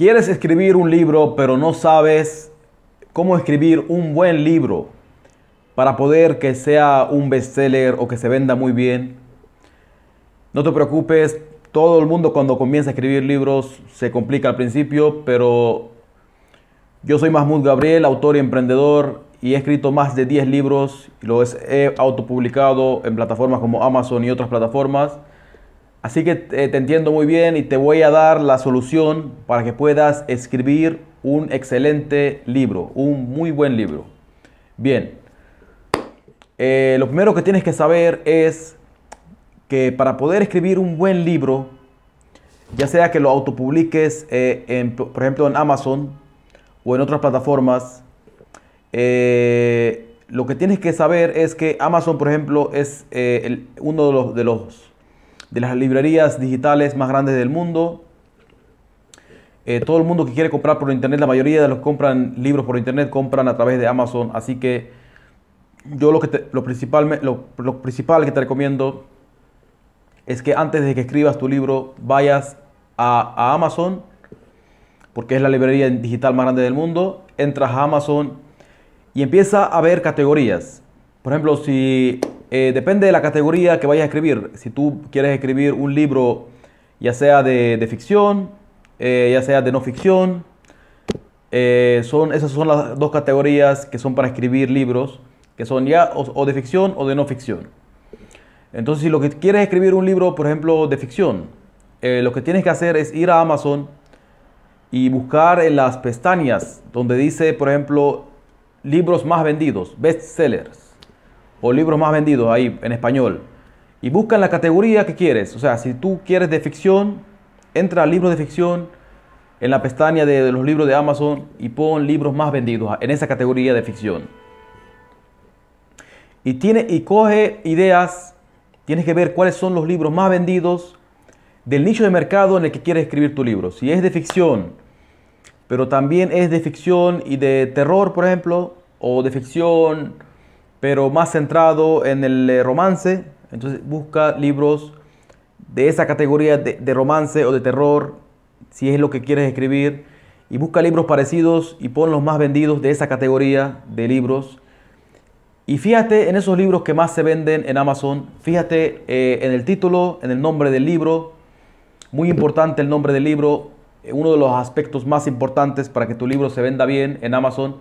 Quieres escribir un libro, pero no sabes cómo escribir un buen libro para poder que sea un bestseller o que se venda muy bien. No te preocupes, todo el mundo cuando comienza a escribir libros se complica al principio, pero yo soy Mahmoud Gabriel, autor y emprendedor, y he escrito más de 10 libros y los he autopublicado en plataformas como Amazon y otras plataformas. Así que eh, te entiendo muy bien y te voy a dar la solución para que puedas escribir un excelente libro, un muy buen libro. Bien, eh, lo primero que tienes que saber es que para poder escribir un buen libro, ya sea que lo autopubliques, eh, por ejemplo en Amazon o en otras plataformas, lo que tienes que saber es que Amazon, por ejemplo, es uno de los, de los de las librerías digitales más grandes del mundo. Eh, todo el mundo que quiere comprar por internet, la mayoría de los que compran libros por internet compran a través de Amazon. Así que yo lo, que lo, principal, lo, principal que te recomiendo es que antes de que escribas tu libro vayas a, a Amazon, porque es la librería digital más grande del mundo, entras a Amazon y empieza a ver categorías. Por ejemplo, si eh, depende de la categoría que vayas a escribir. Si tú quieres escribir un libro, ya sea de, ficción, eh, ya sea de no ficción, eh, son, esas son las dos categorías que son para escribir libros, que son ya o, de ficción o de no ficción. Entonces, si lo que quieres escribir un libro, por ejemplo, de ficción, lo que tienes que hacer es ir a Amazon y buscar en las pestañas donde dice, por ejemplo, libros más vendidos, bestsellers o libros más vendidos ahí en español y busca la categoría que quieres. O sea, si tú quieres de ficción, entra al libro de ficción en la pestaña de, los libros de Amazon y pon libros más vendidos en esa categoría de ficción. Y, tiene, y coge ideas, tienes que ver cuáles son los libros más vendidos del nicho de mercado en el que quieres escribir tu libro. Si es de ficción, pero también es de ficción y de terror, por ejemplo, o de ficción pero más centrado en el eh, romance. Entonces busca libros de esa categoría de, romance o de terror, si es lo que quieres escribir. Y busca libros parecidos y pon los más vendidos de esa categoría de libros. Y fíjate en esos libros que más se venden en Amazon. Fíjate eh, en el título, en el nombre del libro. Muy importante el nombre del libro. Uno de los aspectos más importantes para que tu libro se venda bien en Amazon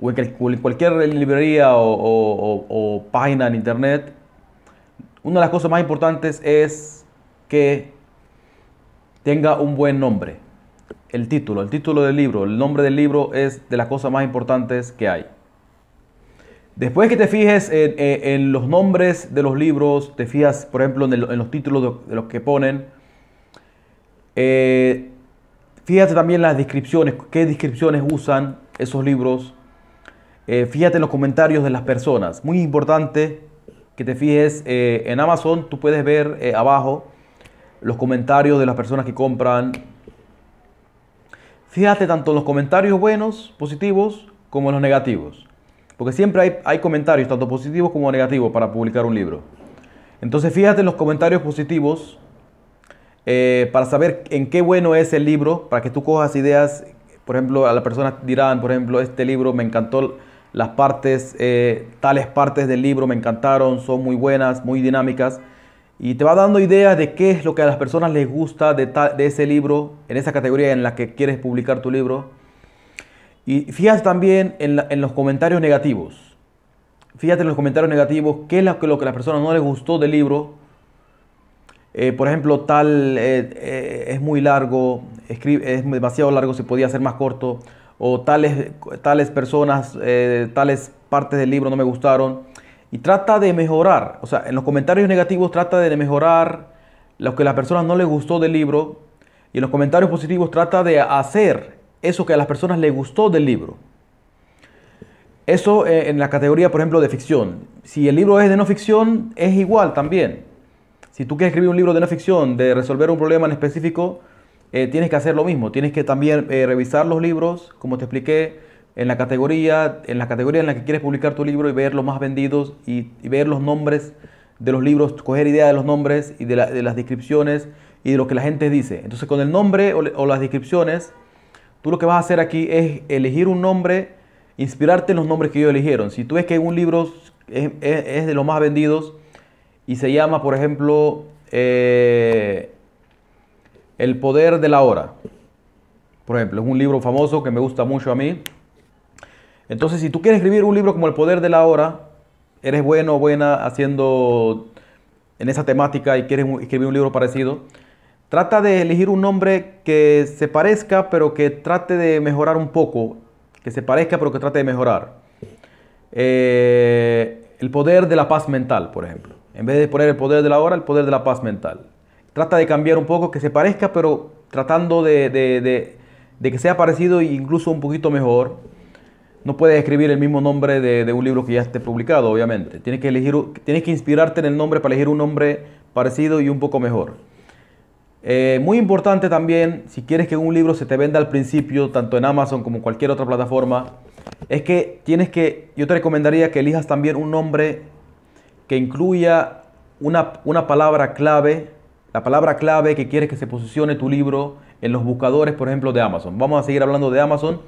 o en cualquier librería o, página en internet, una de las cosas más importantes es que tenga un buen nombre. El título, el título del libro, el nombre del libro es de las cosas más importantes que hay. Después que te fijes en, los nombres de los libros, te fijas, por ejemplo, en, los títulos de, los que ponen, eh, fíjate también las descripciones, qué descripciones usan esos libros eh, fíjate en los comentarios de las personas. Muy importante que te fijes eh, en Amazon. Tú puedes ver eh, abajo los comentarios de las personas que compran. Fíjate tanto en los comentarios buenos, positivos, como en los negativos. Porque siempre hay, hay comentarios, tanto positivos como negativos, para publicar un libro. Entonces fíjate en los comentarios positivos para saber en qué bueno es el libro, para que tú cojas ideas. Por ejemplo, a las personas dirán, por ejemplo, este libro me encantó las partes, eh, tales partes del libro me encantaron, son muy buenas, muy dinámicas. Y te va dando ideas de qué es lo que a las personas les gusta de, de ese libro, en esa categoría en la que quieres publicar tu libro. Y fíjate también en, los comentarios negativos. Fíjate en los comentarios negativos qué es lo que, lo que a las personas no les gustó del libro. Eh, por ejemplo, tal eh, es muy largo, es demasiado largo, se podía hacer más corto o tales, tales personas, eh, tales partes del libro no me gustaron. Y trata de mejorar, o sea, en los comentarios negativos trata de mejorar lo que a las personas no les gustó del libro y en los comentarios positivos trata de hacer eso que a las personas les gustó del libro. Eso eh, en la categoría, por ejemplo, de ficción. Si el libro es de no ficción, es igual también. Si tú quieres escribir un libro de no ficción, de resolver un problema en específico, eh, tienes que hacer lo mismo. Tienes que también eh, revisar los libros, como te expliqué, en la categoría, en la categoría en la que quieres publicar tu libro y ver los más vendidos y, ver los nombres de los libros, coger idea de los nombres y de, las descripciones y de lo que la gente dice. Entonces con el nombre o, las descripciones tú lo que vas a hacer aquí es elegir un nombre, inspirarte en los nombres que ellos eligieron. Si tú ves que un libro es, es de los más vendidos y se llama, por ejemplo, eh, El poder de la hora. Por ejemplo, es un libro famoso que me gusta mucho a mí. Entonces, si tú quieres escribir un libro como El poder de la hora, eres bueno o buena haciendo en esa temática y quieres escribir un libro parecido, trata de elegir un nombre que se parezca, pero que trate de mejorar un poco. Que se parezca, pero que trate de mejorar. Eh, el poder de la paz mental, por ejemplo. En vez de poner el poder de la hora, el poder de la paz mental. Trata de cambiar un poco, que se parezca, pero tratando de, que sea parecido e incluso un poquito mejor. No puedes escribir el mismo nombre de, un libro que ya esté publicado, obviamente. Tienes que, elegir, tienes que inspirarte en el nombre para elegir un nombre parecido y un poco mejor. Eh, muy importante también, si quieres que un libro se te venda al principio, tanto en Amazon como en cualquier otra plataforma, es que tienes que, yo te recomendaría que elijas también un nombre que incluya una, una palabra clave, la palabra clave que quieres que se posicione tu libro en los buscadores, por ejemplo, de Amazon. Vamos a seguir hablando de Amazon.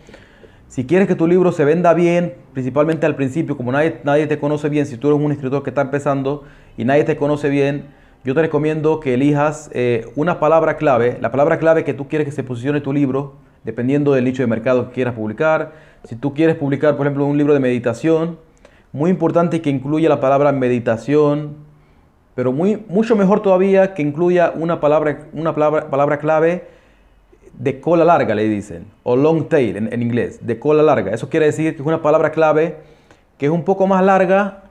Si quieres que tu libro se venda bien, principalmente al principio, como nadie, nadie te conoce bien, si tú eres un escritor que está empezando y nadie te conoce bien, yo te recomiendo que elijas eh, una palabra clave, la palabra clave que tú quieres que se posicione tu libro, dependiendo del nicho de mercado que quieras publicar. Si tú quieres publicar, por ejemplo, un libro de meditación, muy importante que incluya la palabra meditación, pero muy, mucho mejor todavía que incluya una palabra, una palabra, palabra clave de cola larga, le dicen, o long tail en, en, inglés, de cola larga. Eso quiere decir que es una palabra clave que es un poco más larga,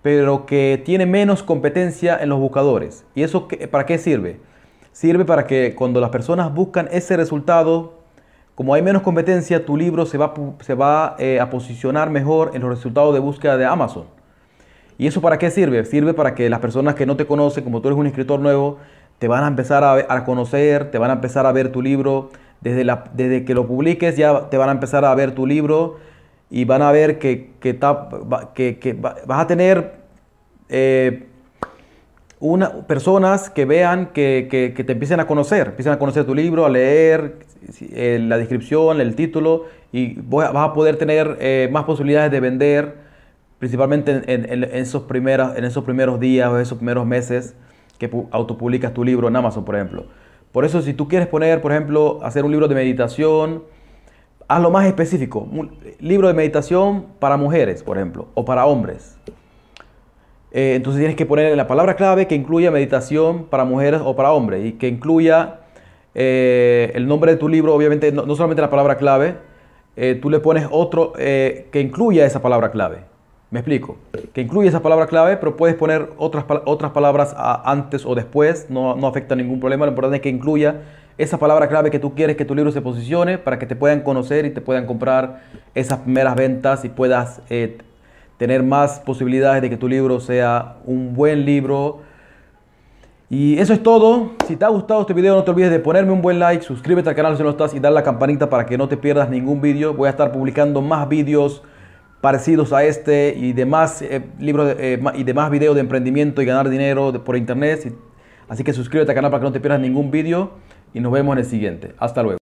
pero que tiene menos competencia en los buscadores. ¿Y eso para qué sirve? Sirve para que cuando las personas buscan ese resultado como hay menos competencia, tu libro se va, se va eh, a posicionar mejor en los resultados de búsqueda de Amazon. ¿Y eso para qué sirve? Sirve para que las personas que no te conocen, como tú eres un escritor nuevo, te van a empezar a, conocer, te van a empezar a ver tu libro. Desde, desde, que lo publiques ya te van a empezar a ver tu libro y van a ver que, que, que, vas a tener eh, una, personas que vean que, te empiecen a conocer, empiecen a conocer tu libro, a leer, eh, la descripción, el título, y vas a poder tener eh, más posibilidades de vender, principalmente en, esos primeros, en esos primeros días o esos primeros meses que autopublicas tu libro en Amazon, por ejemplo. Por eso, si tú quieres poner, por ejemplo, hacer un libro de meditación, hazlo más específico. Un libro de meditación para mujeres, por ejemplo, o para hombres. Eh, entonces tienes que poner la palabra clave que incluya meditación para mujeres o para hombres y que incluya eh, el nombre de tu libro, obviamente no, solamente la palabra clave, eh, tú le pones otro que incluya esa palabra clave. Me explico. Que incluye esa palabra clave, pero puedes poner otras, otras palabras antes o después, no, no afecta ningún problema. Lo importante es que incluya esa palabra clave que tú quieres que tu libro se posicione para que te puedan conocer y te puedan comprar esas primeras ventas y puedas tener más posibilidades de que tu libro sea un buen libro y eso es todo. Si te ha gustado este video no te olvides de ponerme un buen like, suscríbete al canal si no estás y dar la campanita para que no te pierdas ningún video. Voy a estar publicando más videos parecidos a este y demás eh, libros eh, y demás videos de emprendimiento y ganar dinero por internet. Así que suscríbete al canal para que no te pierdas ningún video y nos vemos en el siguiente. Hasta luego.